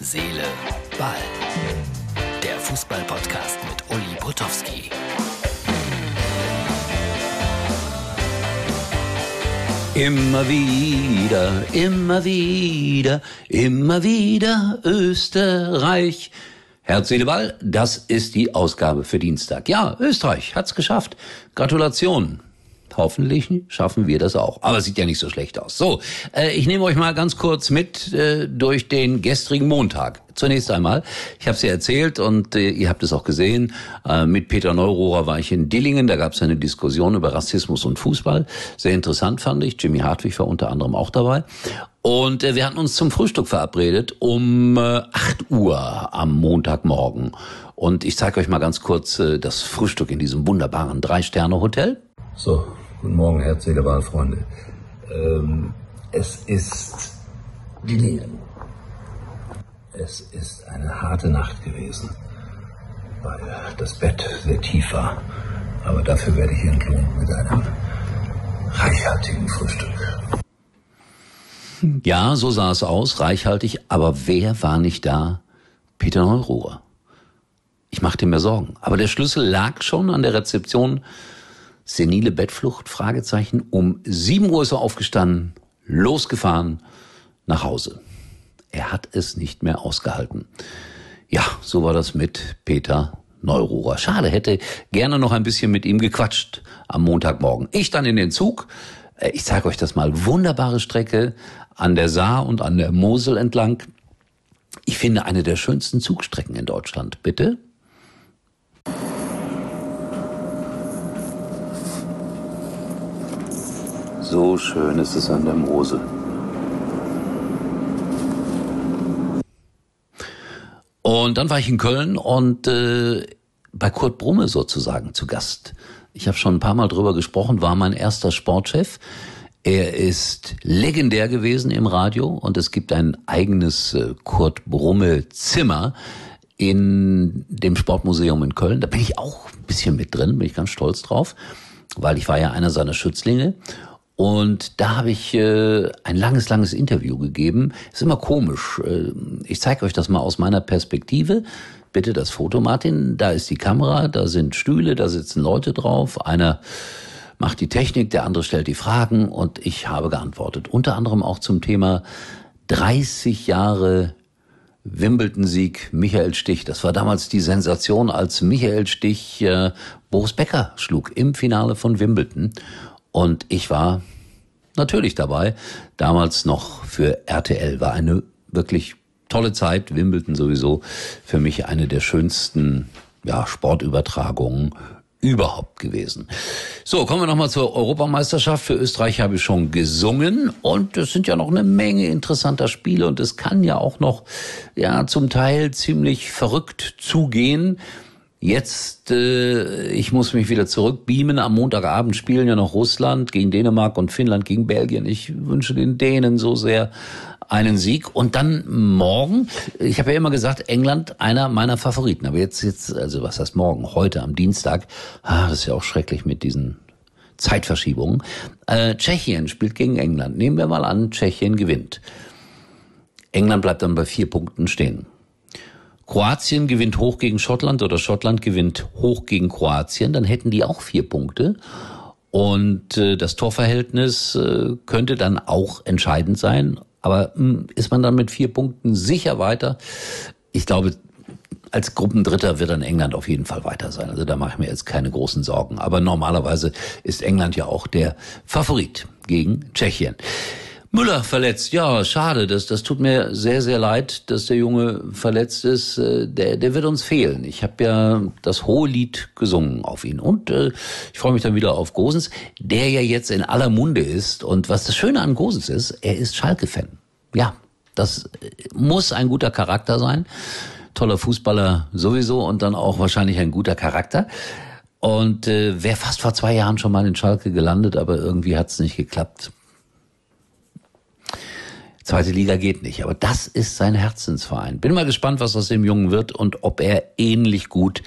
Seele, Ball. Der Fußball-Podcast mit Uli Potowski. Immer wieder, immer wieder, immer wieder Österreich. Herz, Seele, Ball, das ist die Ausgabe für Dienstag. Ja, Österreich hat's geschafft. Gratulation. Hoffentlich schaffen wir das auch. Aber es sieht ja nicht so schlecht aus. So, äh, ich nehme euch mal ganz kurz mit äh, durch den gestrigen Montag. Zunächst einmal, ich habe es ja erzählt und äh, ihr habt es auch gesehen, äh, mit Peter Neurohrer war ich in Dillingen, da gab es eine Diskussion über Rassismus und Fußball. Sehr interessant fand ich, Jimmy Hartwig war unter anderem auch dabei. Und äh, wir hatten uns zum Frühstück verabredet um äh, 8 Uhr am Montagmorgen. Und ich zeige euch mal ganz kurz äh, das Frühstück in diesem wunderbaren Drei-Sterne-Hotel. So, guten Morgen, herzliche Wahlfreunde. Ähm, es ist Dillingen. Es ist eine harte Nacht gewesen, weil das Bett sehr tief war. Aber dafür werde ich entlohnt mit einem reichhaltigen Frühstück. Ja, so sah es aus, reichhaltig. Aber wer war nicht da? Peter Neururer. Ich machte mir Sorgen. Aber der Schlüssel lag schon an der Rezeption. Senile Bettflucht? Fragezeichen. Um 7 Uhr ist er aufgestanden, losgefahren nach Hause. Er hat es nicht mehr ausgehalten. Ja, so war das mit Peter Neururer. Schade, hätte gerne noch ein bisschen mit ihm gequatscht am Montagmorgen. Ich dann in den Zug. Äh, Ich zeige euch das mal. Wunderbare Strecke an der Saar und an der Mosel entlang. Ich finde eine der schönsten Zugstrecken in Deutschland. Bitte? So schön ist es an der Mosel. Und dann war ich in Köln und äh, bei Kurt Brumme sozusagen zu Gast. Ich habe schon ein paar Mal drüber gesprochen, war mein erster Sportchef. Er ist legendär gewesen im Radio und es gibt ein eigenes äh, Kurt Brumme Zimmer in dem Sportmuseum in Köln. Da bin ich auch ein bisschen mit drin, bin ich ganz stolz drauf, weil ich war ja einer seiner Schützlinge. Und da habe ich äh, ein langes, langes Interview gegeben. Ist immer komisch. Äh, ich zeige euch das mal aus meiner Perspektive. Bitte das Foto, Martin. Da ist die Kamera, da sind Stühle, da sitzen Leute drauf. Einer macht die Technik, der andere stellt die Fragen und ich habe geantwortet. Unter anderem auch zum Thema 30 Jahre Wimbledon-Sieg Michael Stich. Das war damals die Sensation, als Michael Stich äh, Boris Becker schlug im Finale von Wimbledon. Und ich war natürlich dabei. Damals noch für RTL war eine wirklich tolle Zeit. Wimbledon sowieso für mich eine der schönsten ja, Sportübertragungen überhaupt gewesen. So, kommen wir nochmal zur Europameisterschaft. Für Österreich habe ich schon gesungen und es sind ja noch eine Menge interessanter Spiele und es kann ja auch noch, ja, zum Teil ziemlich verrückt zugehen. Jetzt, äh, ich muss mich wieder zurückbeamen. Am Montagabend spielen ja noch Russland gegen Dänemark und Finnland gegen Belgien. Ich wünsche den Dänen so sehr einen Sieg. Und dann morgen, ich habe ja immer gesagt, England einer meiner Favoriten. Aber jetzt, jetzt, also was heißt morgen? Heute am Dienstag. Ah, das ist ja auch schrecklich mit diesen Zeitverschiebungen. Äh, Tschechien spielt gegen England. Nehmen wir mal an, Tschechien gewinnt. England bleibt dann bei vier Punkten stehen. Kroatien gewinnt hoch gegen Schottland oder Schottland gewinnt hoch gegen Kroatien, dann hätten die auch vier Punkte. Und äh, das Torverhältnis äh, könnte dann auch entscheidend sein. Aber mh, ist man dann mit vier Punkten sicher weiter? Ich glaube, als Gruppendritter wird dann England auf jeden Fall weiter sein. Also da mache ich mir jetzt keine großen Sorgen. Aber normalerweise ist England ja auch der Favorit gegen Tschechien. Müller verletzt, ja, schade, das, das tut mir sehr, sehr leid, dass der Junge verletzt ist. Äh, Der, der wird uns fehlen. Ich habe ja das hohe Lied gesungen auf ihn. Und äh, ich freue mich dann wieder auf Gosens, der ja jetzt in aller Munde ist. Und was das Schöne an Gosens ist, er ist Schalke-Fan. Ja, das äh, muss ein guter Charakter sein. Toller Fußballer sowieso und dann auch wahrscheinlich ein guter Charakter. Und äh, wäre fast vor zwei Jahren schon mal in Schalke gelandet, aber irgendwie hat's nicht geklappt. Zweite Liga geht nicht, aber das ist sein Herzensverein. Bin mal gespannt, was aus dem Jungen wird und ob er ähnlich gut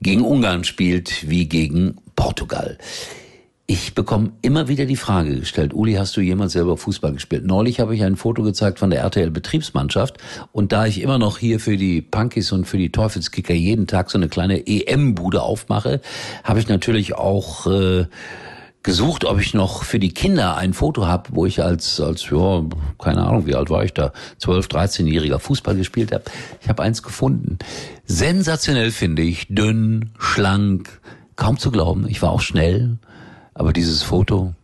gegen Ungarn spielt wie gegen Portugal. ich bekomme immer wieder die Frage gestellt, Uli, hast du jemals selber Fußball gespielt? Neulich habe ich ein Foto gezeigt von der RTL-Betriebsmannschaft und da ich immer noch hier für die Punkies und für die Teufelskicker jeden Tag so eine kleine EM-Bude aufmache, habe ich natürlich auch äh, gesucht, ob ich noch für die Kinder ein Foto habe, wo ich als, als ja, keine Ahnung, wie alt war ich da, 12, 13-jähriger Fußball gespielt habe. Ich habe eins gefunden. Sensationell finde ich, dünn, schlank, kaum zu glauben. Ich war auch schnell aber dieses Foto,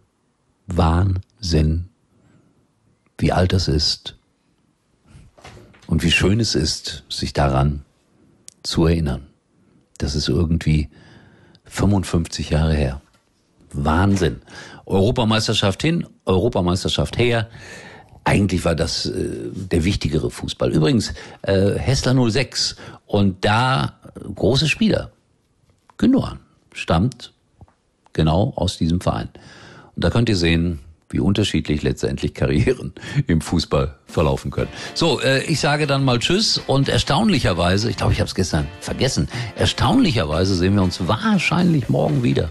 Wahnsinn, wie alt das ist und wie schön es ist, sich daran zu erinnern. Das ist irgendwie 55 Jahre her. Wahnsinn. Europameisterschaft hin, Europameisterschaft her. Eigentlich war das äh, der wichtigere Fußball. Übrigens, äh, Hessler 06 und da große Spieler. Gündogan stammt genau aus diesem Verein. Und da könnt ihr sehen, wie unterschiedlich letztendlich Karrieren im Fußball verlaufen können. So, äh, ich sage dann mal Tschüss und erstaunlicherweise, ich glaube, ich habe es gestern vergessen, erstaunlicherweise sehen wir uns wahrscheinlich morgen wieder.